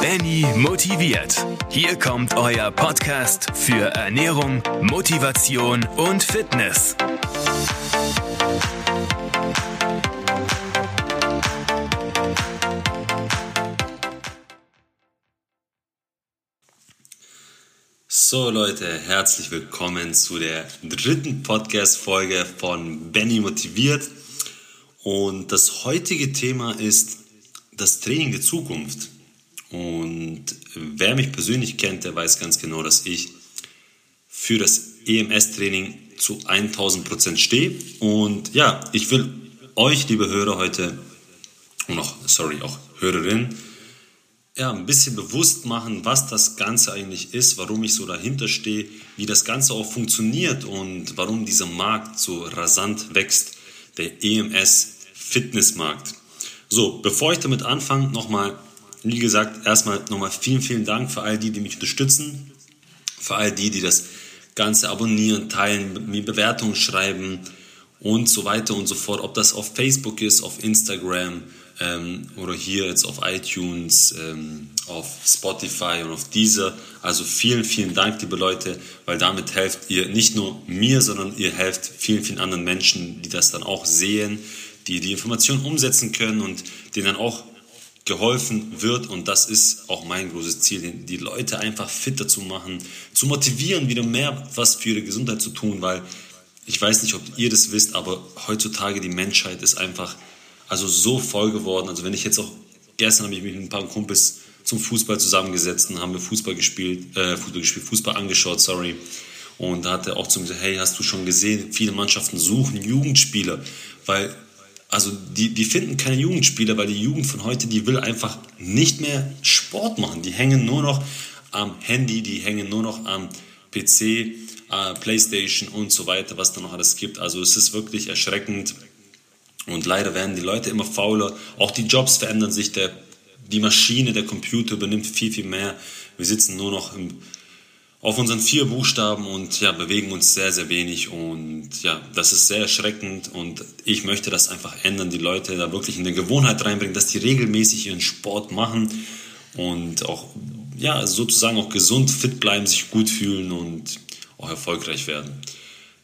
Benny motiviert. Hier kommt euer Podcast für Ernährung, Motivation und Fitness. So Leute, herzlich willkommen zu der dritten Podcast-Folge von Benny motiviert. Und das heutige Thema ist das Training der Zukunft. Und wer mich persönlich kennt, der weiß ganz genau, dass ich für das EMS-Training zu 1000% stehe. Und ja, ich will euch, liebe Hörer, heute und auch, sorry, auch Hörerinnen, ja, ein bisschen bewusst machen, was das Ganze eigentlich ist, warum ich so dahinter stehe, wie das Ganze auch funktioniert und warum dieser Markt so rasant wächst, der EMS Fitnessmarkt. So, bevor ich damit anfange, nochmal wie gesagt, erstmal nochmal vielen, vielen Dank für all die, die mich unterstützen, für all die, die das Ganze abonnieren, teilen, mir Bewertungen schreiben und so weiter und so fort. Ob das auf Facebook ist, auf Instagram ähm, oder hier jetzt auf iTunes, ähm, auf Spotify und auf dieser. Also vielen, vielen Dank, liebe Leute, weil damit helft ihr nicht nur mir, sondern ihr helft vielen, vielen anderen Menschen, die das dann auch sehen, die die Informationen umsetzen können und denen dann auch geholfen wird. Und das ist auch mein großes Ziel, die Leute einfach fitter zu machen, zu motivieren, wieder mehr was für ihre Gesundheit zu tun, weil ich weiß nicht, ob ihr das wisst, aber heutzutage die Menschheit ist einfach also so voll geworden. Also wenn ich jetzt auch, gestern habe ich mich mit ein paar Kumpels zum Fußball zusammengesetzt und haben wir Fußball gespielt, äh, Fußball gespielt, Fußball angeschaut, sorry. Und da hat er auch zu mir gesagt, hey, hast du schon gesehen, viele Mannschaften suchen Jugendspieler, weil also die, die finden keine Jugendspieler, weil die Jugend von heute, die will einfach nicht mehr Sport machen. Die hängen nur noch am Handy, die hängen nur noch am PC, äh, Playstation und so weiter, was da noch alles gibt. Also es ist wirklich erschreckend und leider werden die Leute immer fauler. Auch die Jobs verändern sich, der, die Maschine, der Computer übernimmt viel, viel mehr. Wir sitzen nur noch im auf unseren vier Buchstaben und ja, bewegen uns sehr, sehr wenig. Und ja, das ist sehr erschreckend und ich möchte das einfach ändern, die Leute da wirklich in eine Gewohnheit reinbringen, dass die regelmäßig ihren Sport machen und auch ja, sozusagen auch gesund, fit bleiben, sich gut fühlen und auch erfolgreich werden.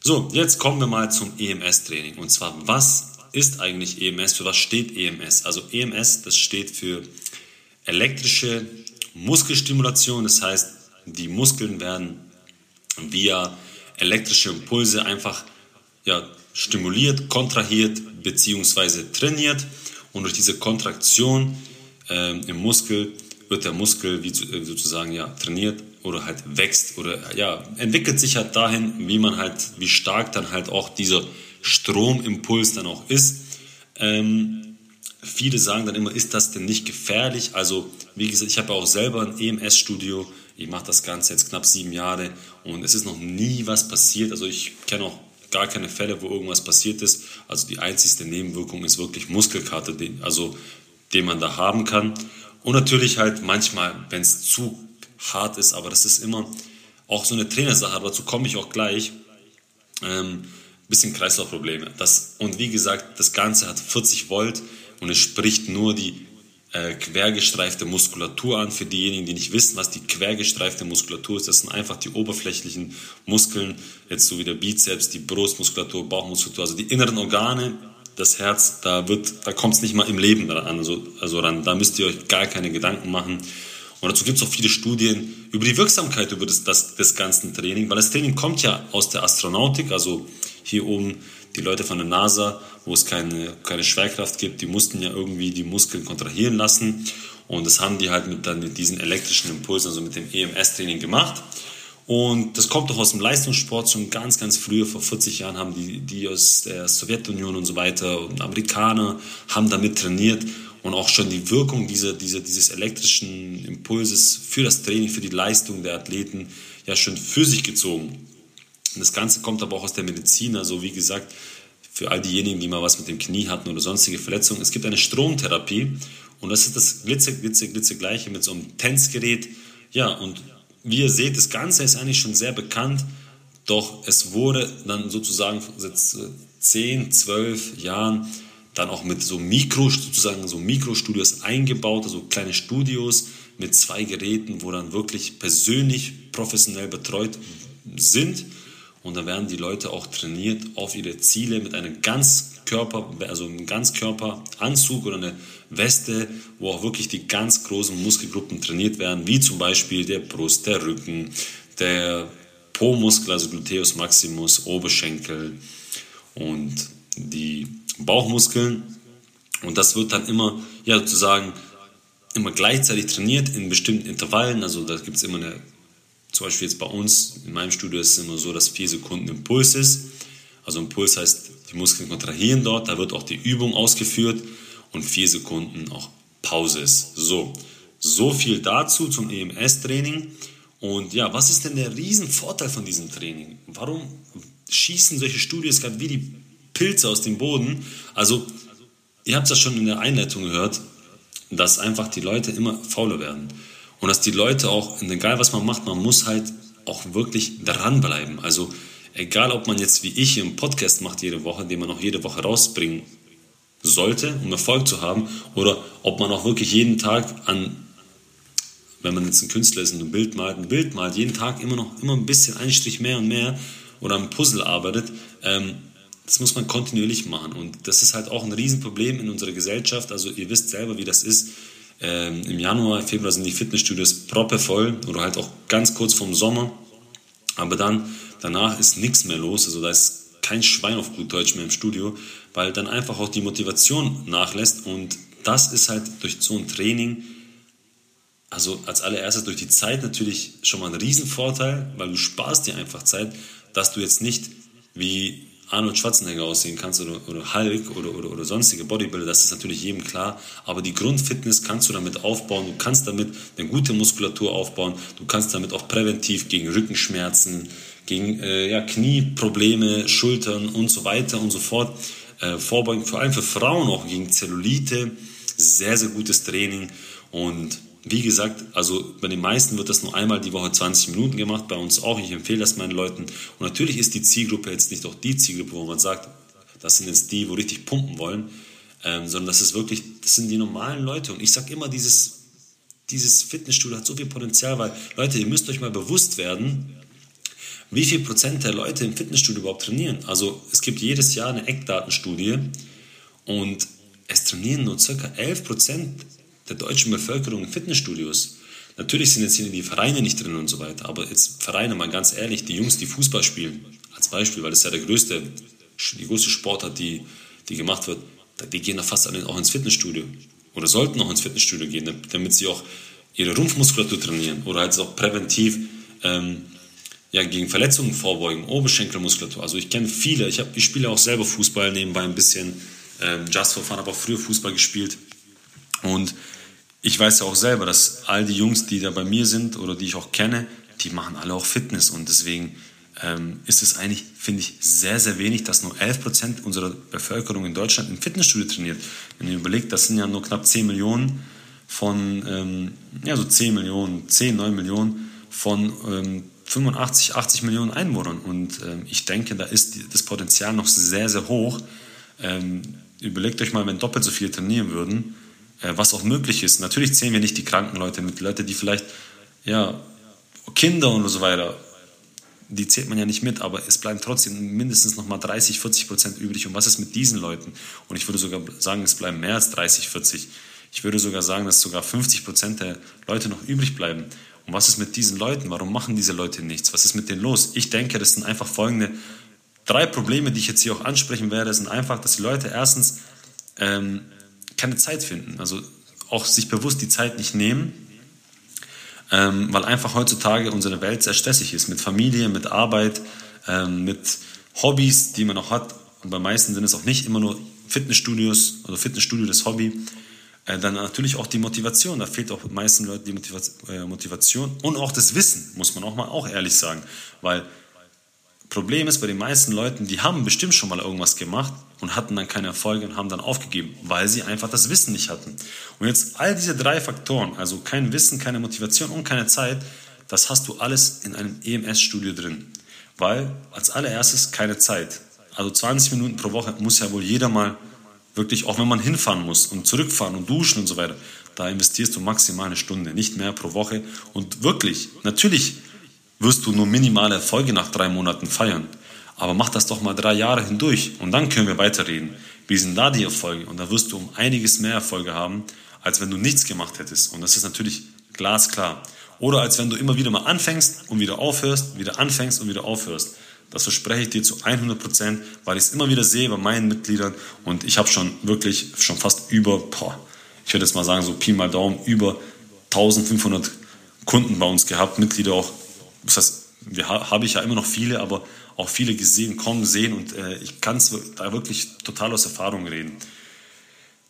So, jetzt kommen wir mal zum EMS-Training. Und zwar, was ist eigentlich EMS? Für was steht EMS? Also EMS, das steht für elektrische Muskelstimulation. Das heißt, die Muskeln werden via elektrische Impulse einfach ja, stimuliert, kontrahiert bzw. trainiert. Und durch diese Kontraktion äh, im Muskel wird der Muskel wie äh, sozusagen ja, trainiert oder halt wächst oder ja, entwickelt sich halt dahin, wie man halt, wie stark dann halt auch dieser Stromimpuls dann auch ist. Ähm, viele sagen dann immer, ist das denn nicht gefährlich? Also, wie gesagt, ich habe auch selber ein EMS-Studio ich mache das Ganze jetzt knapp sieben Jahre und es ist noch nie was passiert. Also ich kenne auch gar keine Fälle, wo irgendwas passiert ist. Also die einzigste Nebenwirkung ist wirklich Muskelkater, den, also den man da haben kann. Und natürlich halt manchmal, wenn es zu hart ist, aber das ist immer auch so eine Trainersache, aber dazu komme ich auch gleich. Ähm, bisschen Kreislaufprobleme. Das, und wie gesagt, das Ganze hat 40 Volt und es spricht nur die äh, quergestreifte Muskulatur an. Für diejenigen, die nicht wissen, was die quergestreifte Muskulatur ist, das sind einfach die oberflächlichen Muskeln, jetzt so wie der Bizeps, die Brustmuskulatur, Bauchmuskulatur, also die inneren Organe, das Herz, da da kommt es nicht mal im Leben an, also, also ran. Da müsst ihr euch gar keine Gedanken machen. Und dazu gibt es auch viele Studien über die Wirksamkeit über das, das, des ganzen Training, weil das Training kommt ja aus der Astronautik, also hier oben die Leute von der NASA, wo es keine, keine Schwerkraft gibt, die mussten ja irgendwie die Muskeln kontrahieren lassen. Und das haben die halt mit, dann mit diesen elektrischen Impulsen, also mit dem EMS-Training gemacht. Und das kommt doch aus dem Leistungssport schon ganz, ganz früher, vor 40 Jahren haben die, die aus der Sowjetunion und so weiter und Amerikaner haben damit trainiert und auch schon die Wirkung dieser, dieser, dieses elektrischen Impulses für das Training, für die Leistung der Athleten ja schon für sich gezogen. Das Ganze kommt aber auch aus der Medizin. Also wie gesagt, für all diejenigen, die mal was mit dem Knie hatten oder sonstige Verletzungen, es gibt eine Stromtherapie und das ist das glitze, glitze, glitze gleiche mit so einem Tänzgerät. Ja, und wie ihr seht, das Ganze ist eigentlich schon sehr bekannt, doch es wurde dann sozusagen seit 10, 12 Jahren dann auch mit so Mikro, sozusagen so Mikrostudios eingebaut, also kleine Studios, mit zwei Geräten, wo dann wirklich persönlich professionell betreut sind. Und dann werden die Leute auch trainiert auf ihre Ziele mit einem Ganzkörper, also einem Ganzkörperanzug oder eine Weste, wo auch wirklich die ganz großen Muskelgruppen trainiert werden, wie zum Beispiel der Brust, der Rücken, der Po-Muskel, also Gluteus Maximus, Oberschenkel und die Bauchmuskeln. Und das wird dann immer, ja, sozusagen, immer gleichzeitig trainiert in bestimmten Intervallen. Also da gibt es immer eine, zum Beispiel jetzt bei uns, in meinem Studio ist es immer so, dass vier Sekunden Impuls ist. Also Impuls heißt, die Muskeln kontrahieren dort, da wird auch die Übung ausgeführt und vier Sekunden auch Pause ist. So, so viel dazu zum EMS-Training. Und ja, was ist denn der Riesenvorteil von diesem Training? Warum schießen solche Studios gerade wie die Pilze aus dem Boden? Also, ihr habt ja schon in der Einleitung gehört, dass einfach die Leute immer fauler werden. Und dass die Leute auch, egal was man macht, man muss halt auch wirklich dranbleiben. Also, egal ob man jetzt wie ich einen Podcast macht jede Woche, den man auch jede Woche rausbringen sollte, um Erfolg zu haben, oder ob man auch wirklich jeden Tag an wenn man jetzt ein Künstler ist und ein Bild malt, ein Bild malt, jeden Tag immer noch immer ein bisschen einen Strich mehr und mehr oder am Puzzle arbeitet, ähm, das muss man kontinuierlich machen. Und das ist halt auch ein Riesenproblem in unserer Gesellschaft. Also ihr wisst selber, wie das ist. Ähm, Im Januar, Februar sind die Fitnessstudios proppevoll oder halt auch ganz kurz vorm Sommer. Aber dann, danach ist nichts mehr los. Also da ist kein Schwein auf gut Deutsch mehr im Studio, weil dann einfach auch die Motivation nachlässt. Und das ist halt durch so ein Training also als allererstes durch die Zeit natürlich schon mal ein Riesenvorteil, weil du sparst dir einfach Zeit, dass du jetzt nicht wie Arnold Schwarzenegger aussehen kannst oder, oder Hulk oder, oder, oder sonstige Bodybuilder, das ist natürlich jedem klar. Aber die Grundfitness kannst du damit aufbauen. Du kannst damit eine gute Muskulatur aufbauen. Du kannst damit auch präventiv gegen Rückenschmerzen, gegen äh, ja, Knieprobleme, Schultern und so weiter und so fort äh, vorbeugen. Vor allem für Frauen auch gegen Zellulite. Sehr, sehr gutes Training. Und wie gesagt, also bei den meisten wird das nur einmal die Woche 20 Minuten gemacht, bei uns auch. Ich empfehle das meinen Leuten. Und natürlich ist die Zielgruppe jetzt nicht auch die Zielgruppe, wo man sagt, das sind jetzt die, wo richtig pumpen wollen, ähm, sondern das ist wirklich, das sind die normalen Leute. Und ich sage immer, dieses, dieses Fitnessstudio hat so viel Potenzial, weil Leute, ihr müsst euch mal bewusst werden, wie viel Prozent der Leute im Fitnessstudio überhaupt trainieren. Also es gibt jedes Jahr eine Eckdatenstudie und es trainieren nur ca. 11 Prozent der deutschen Bevölkerung in Fitnessstudios. Natürlich sind jetzt hier die Vereine nicht drin und so weiter, aber jetzt Vereine, mal ganz ehrlich, die Jungs, die Fußball spielen, als Beispiel, weil das ja der größte, die größte Sportart, die, die gemacht wird, die gehen da fast auch ins Fitnessstudio oder sollten auch ins Fitnessstudio gehen, damit sie auch ihre Rumpfmuskulatur trainieren oder halt auch präventiv ähm, ja, gegen Verletzungen vorbeugen, Oberschenkelmuskulatur. Also ich kenne viele, ich, ich spiele auch selber Fußball nebenbei ein bisschen, ähm, just for fun, auch früher Fußball gespielt und ich weiß ja auch selber, dass all die Jungs, die da bei mir sind oder die ich auch kenne, die machen alle auch Fitness. Und deswegen ähm, ist es eigentlich, finde ich, sehr, sehr wenig, dass nur 11 Prozent unserer Bevölkerung in Deutschland im Fitnessstudio trainiert. Wenn ihr überlegt, das sind ja nur knapp 10 Millionen von, ähm, ja, so 10 Millionen, 10, 9 Millionen von ähm, 85, 80 Millionen Einwohnern. Und ähm, ich denke, da ist das Potenzial noch sehr, sehr hoch. Ähm, überlegt euch mal, wenn doppelt so viele trainieren würden, was auch möglich ist. Natürlich zählen wir nicht die kranken Leute mit, Leute, die vielleicht, ja, Kinder und so weiter, die zählt man ja nicht mit, aber es bleiben trotzdem mindestens nochmal 30, 40 Prozent übrig. Und was ist mit diesen Leuten? Und ich würde sogar sagen, es bleiben mehr als 30, 40. Ich würde sogar sagen, dass sogar 50 Prozent der Leute noch übrig bleiben. Und was ist mit diesen Leuten? Warum machen diese Leute nichts? Was ist mit denen los? Ich denke, das sind einfach folgende drei Probleme, die ich jetzt hier auch ansprechen werde. Das sind einfach, dass die Leute erstens ähm, keine Zeit finden. Also auch sich bewusst die Zeit nicht nehmen, ähm, weil einfach heutzutage unsere Welt sehr stressig ist mit Familie, mit Arbeit, ähm, mit Hobbys, die man auch hat. Und bei meisten sind es auch nicht immer nur Fitnessstudios oder Fitnessstudio das Hobby. Äh, dann natürlich auch die Motivation. Da fehlt auch meisten Leuten die äh, Motivation und auch das Wissen, muss man auch mal auch ehrlich sagen. Weil Problem ist bei den meisten Leuten, die haben bestimmt schon mal irgendwas gemacht und hatten dann keine Erfolge und haben dann aufgegeben, weil sie einfach das Wissen nicht hatten. Und jetzt all diese drei Faktoren, also kein Wissen, keine Motivation und keine Zeit, das hast du alles in einem EMS-Studio drin. Weil als allererstes keine Zeit. Also 20 Minuten pro Woche muss ja wohl jeder mal wirklich, auch wenn man hinfahren muss und zurückfahren und duschen und so weiter, da investierst du maximal eine Stunde, nicht mehr pro Woche. Und wirklich, natürlich wirst du nur minimale Erfolge nach drei Monaten feiern. Aber mach das doch mal drei Jahre hindurch und dann können wir weiterreden. Wie sind da die Erfolge? Und da wirst du um einiges mehr Erfolge haben, als wenn du nichts gemacht hättest. Und das ist natürlich glasklar. Oder als wenn du immer wieder mal anfängst und wieder aufhörst, wieder anfängst und wieder aufhörst. Das verspreche ich dir zu 100 Prozent, weil ich es immer wieder sehe bei meinen Mitgliedern und ich habe schon wirklich schon fast über, boah, ich würde jetzt mal sagen, so Pi mal Daumen, über 1500 Kunden bei uns gehabt, Mitglieder auch. Das heißt, wir, habe ich ja immer noch viele, aber auch viele gesehen, kommen, sehen und äh, ich kann da wirklich total aus Erfahrung reden.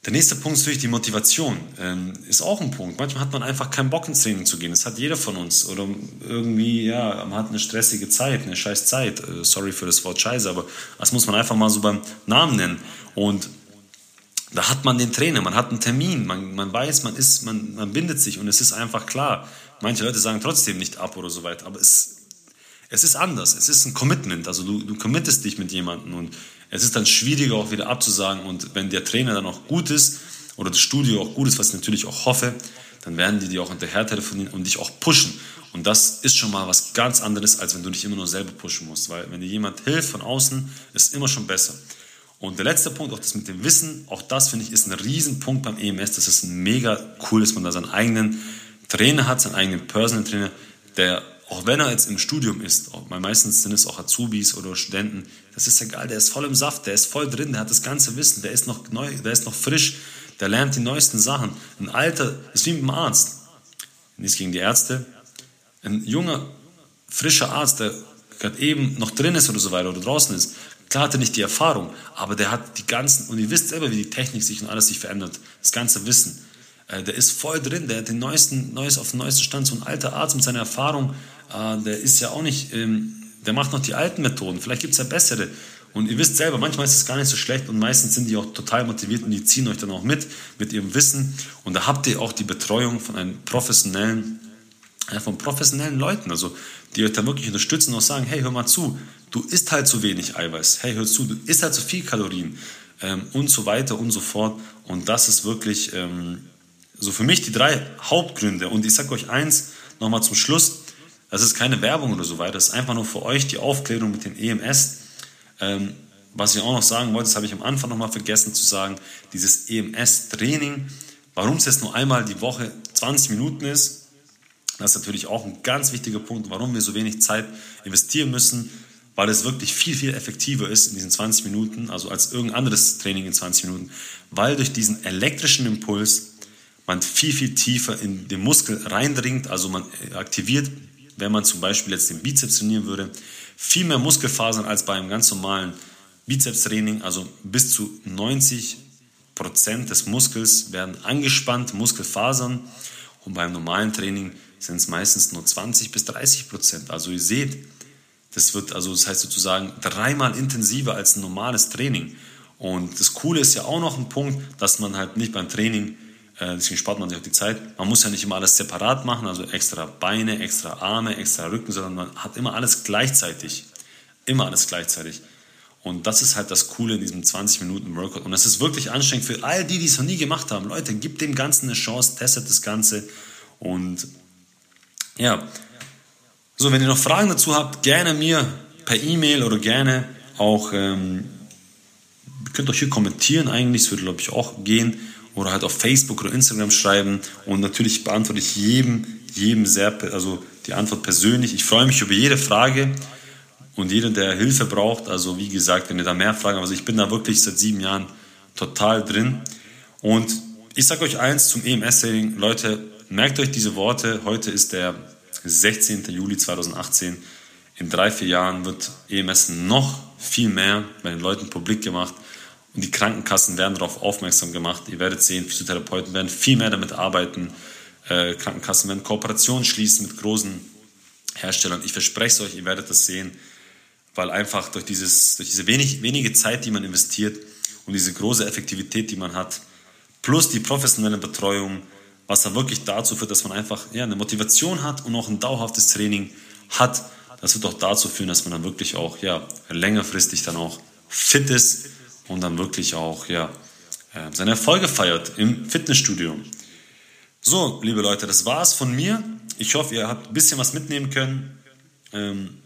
Der nächste Punkt ist natürlich die Motivation. Ähm, ist auch ein Punkt. Manchmal hat man einfach keinen Bock ins Training zu gehen. Das hat jeder von uns. Oder irgendwie, ja, man hat eine stressige Zeit, eine scheiß Zeit. Äh, sorry für das Wort Scheiße, aber das muss man einfach mal so beim Namen nennen. Und da hat man den Trainer, man hat einen Termin, man, man weiß, man ist, man, man bindet sich und es ist einfach klar. Manche Leute sagen trotzdem nicht ab oder so weiter, aber es, es ist anders. Es ist ein Commitment. Also du, du committest dich mit jemandem und es ist dann schwieriger auch wieder abzusagen und wenn der Trainer dann auch gut ist oder das Studio auch gut ist, was ich natürlich auch hoffe, dann werden die dir auch hinterher telefonieren und dich auch pushen. Und das ist schon mal was ganz anderes, als wenn du dich immer nur selber pushen musst, weil wenn dir jemand hilft von außen, ist immer schon besser. Und der letzte Punkt, auch das mit dem Wissen, auch das finde ich ist ein Riesenpunkt beim EMS. Das ist mega cool, dass man da seinen eigenen Trainer hat, seinen eigenen Personal Trainer, der auch wenn er jetzt im Studium ist, meistens sind es auch Azubis oder Studenten, das ist egal, der ist voll im Saft, der ist voll drin, der hat das ganze Wissen, der ist noch neu, der ist noch frisch, der lernt die neuesten Sachen. Ein Alter ist wie mit dem Arzt. Nichts gegen die Ärzte. Ein junger, frischer Arzt, der gerade eben noch drin ist oder so weiter oder draußen ist, klar hat er nicht die Erfahrung, aber der hat die ganzen, und ihr wisst selber, wie die Technik sich und alles sich verändert, das ganze Wissen. Äh, der ist voll drin, der hat den neuesten, neues auf den neuesten Stand. So ein alter Arzt mit seiner Erfahrung, äh, der ist ja auch nicht, ähm, der macht noch die alten Methoden. Vielleicht gibt es ja bessere. Und ihr wisst selber, manchmal ist es gar nicht so schlecht und meistens sind die auch total motiviert und die ziehen euch dann auch mit, mit ihrem Wissen. Und da habt ihr auch die Betreuung von einem professionellen, ja, von professionellen Leuten, also die euch da wirklich unterstützen und auch sagen, hey, hör mal zu, du isst halt zu wenig Eiweiß, hey, hör zu, du isst halt zu viel Kalorien ähm, und so weiter und so fort. Und das ist wirklich ähm, so für mich die drei Hauptgründe. Und ich sage euch eins nochmal zum Schluss, das ist keine Werbung oder so weiter, das ist einfach nur für euch die Aufklärung mit dem EMS. Ähm, was ich auch noch sagen wollte, das habe ich am Anfang nochmal vergessen zu sagen, dieses EMS-Training, warum es jetzt nur einmal die Woche 20 Minuten ist, das ist natürlich auch ein ganz wichtiger Punkt, warum wir so wenig Zeit investieren müssen, weil es wirklich viel, viel effektiver ist in diesen 20 Minuten, also als irgendein anderes Training in 20 Minuten, weil durch diesen elektrischen Impuls man viel, viel tiefer in den Muskel reindringt, also man aktiviert wenn man zum Beispiel jetzt den Bizeps trainieren würde, viel mehr Muskelfasern als bei einem ganz normalen Bizepstraining, also bis zu 90 Prozent des Muskels werden angespannt, Muskelfasern, und beim normalen Training sind es meistens nur 20 bis 30 Prozent. Also ihr seht, das wird also, das heißt sozusagen dreimal intensiver als ein normales Training. Und das Coole ist ja auch noch ein Punkt, dass man halt nicht beim Training äh, deswegen spart man sich auch die Zeit. Man muss ja nicht immer alles separat machen, also extra Beine, extra Arme, extra Rücken, sondern man hat immer alles gleichzeitig. Immer alles gleichzeitig. Und das ist halt das Coole in diesem 20 Minuten Workout. Und das ist wirklich anstrengend für all die, die es noch nie gemacht haben. Leute, gebt dem Ganzen eine Chance, testet das Ganze. Und ja, so, wenn ihr noch Fragen dazu habt, gerne mir per E-Mail oder gerne auch, ähm, ihr könnt euch hier kommentieren eigentlich, das würde glaube ich auch gehen oder halt auf Facebook oder Instagram schreiben. Und natürlich beantworte ich jedem, jedem sehr, also die Antwort persönlich. Ich freue mich über jede Frage und jeder, der Hilfe braucht. Also wie gesagt, wenn ihr da mehr Fragen habt, also ich bin da wirklich seit sieben Jahren total drin. Und ich sage euch eins zum EMS-Training, Leute, merkt euch diese Worte. Heute ist der 16. Juli 2018. In drei, vier Jahren wird EMS noch viel mehr bei den Leuten publik gemacht. Und die Krankenkassen werden darauf aufmerksam gemacht. Ihr werdet sehen, Physiotherapeuten werden viel mehr damit arbeiten. Äh, Krankenkassen werden Kooperationen schließen mit großen Herstellern. Ich verspreche es euch, ihr werdet das sehen, weil einfach durch, dieses, durch diese wenig, wenige Zeit, die man investiert und diese große Effektivität, die man hat, plus die professionelle Betreuung, was dann wirklich dazu führt, dass man einfach ja, eine Motivation hat und auch ein dauerhaftes Training hat, das wird auch dazu führen, dass man dann wirklich auch ja, längerfristig dann auch fit ist und dann wirklich auch ja, äh, seine Erfolge feiert im Fitnessstudio. So, liebe Leute, das war's von mir. Ich hoffe, ihr habt ein bisschen was mitnehmen können ähm,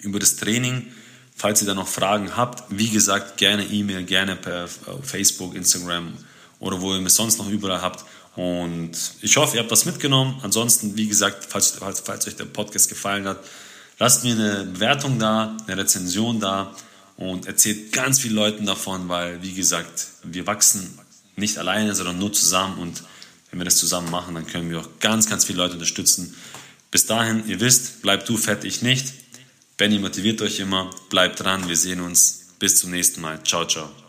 über das Training. Falls ihr da noch Fragen habt, wie gesagt, gerne E-Mail, gerne per Facebook, Instagram oder wo ihr mich sonst noch überall habt. Und ich hoffe, ihr habt was mitgenommen. Ansonsten, wie gesagt, falls, falls, falls euch der Podcast gefallen hat, lasst mir eine Bewertung da, eine Rezension da und erzählt ganz vielen Leuten davon, weil, wie gesagt, wir wachsen nicht alleine, sondern nur zusammen und wenn wir das zusammen machen, dann können wir auch ganz, ganz viele Leute unterstützen. Bis dahin, ihr wisst, bleibt du fett, ich nicht. Benny motiviert euch immer, bleibt dran, wir sehen uns. Bis zum nächsten Mal. Ciao, ciao.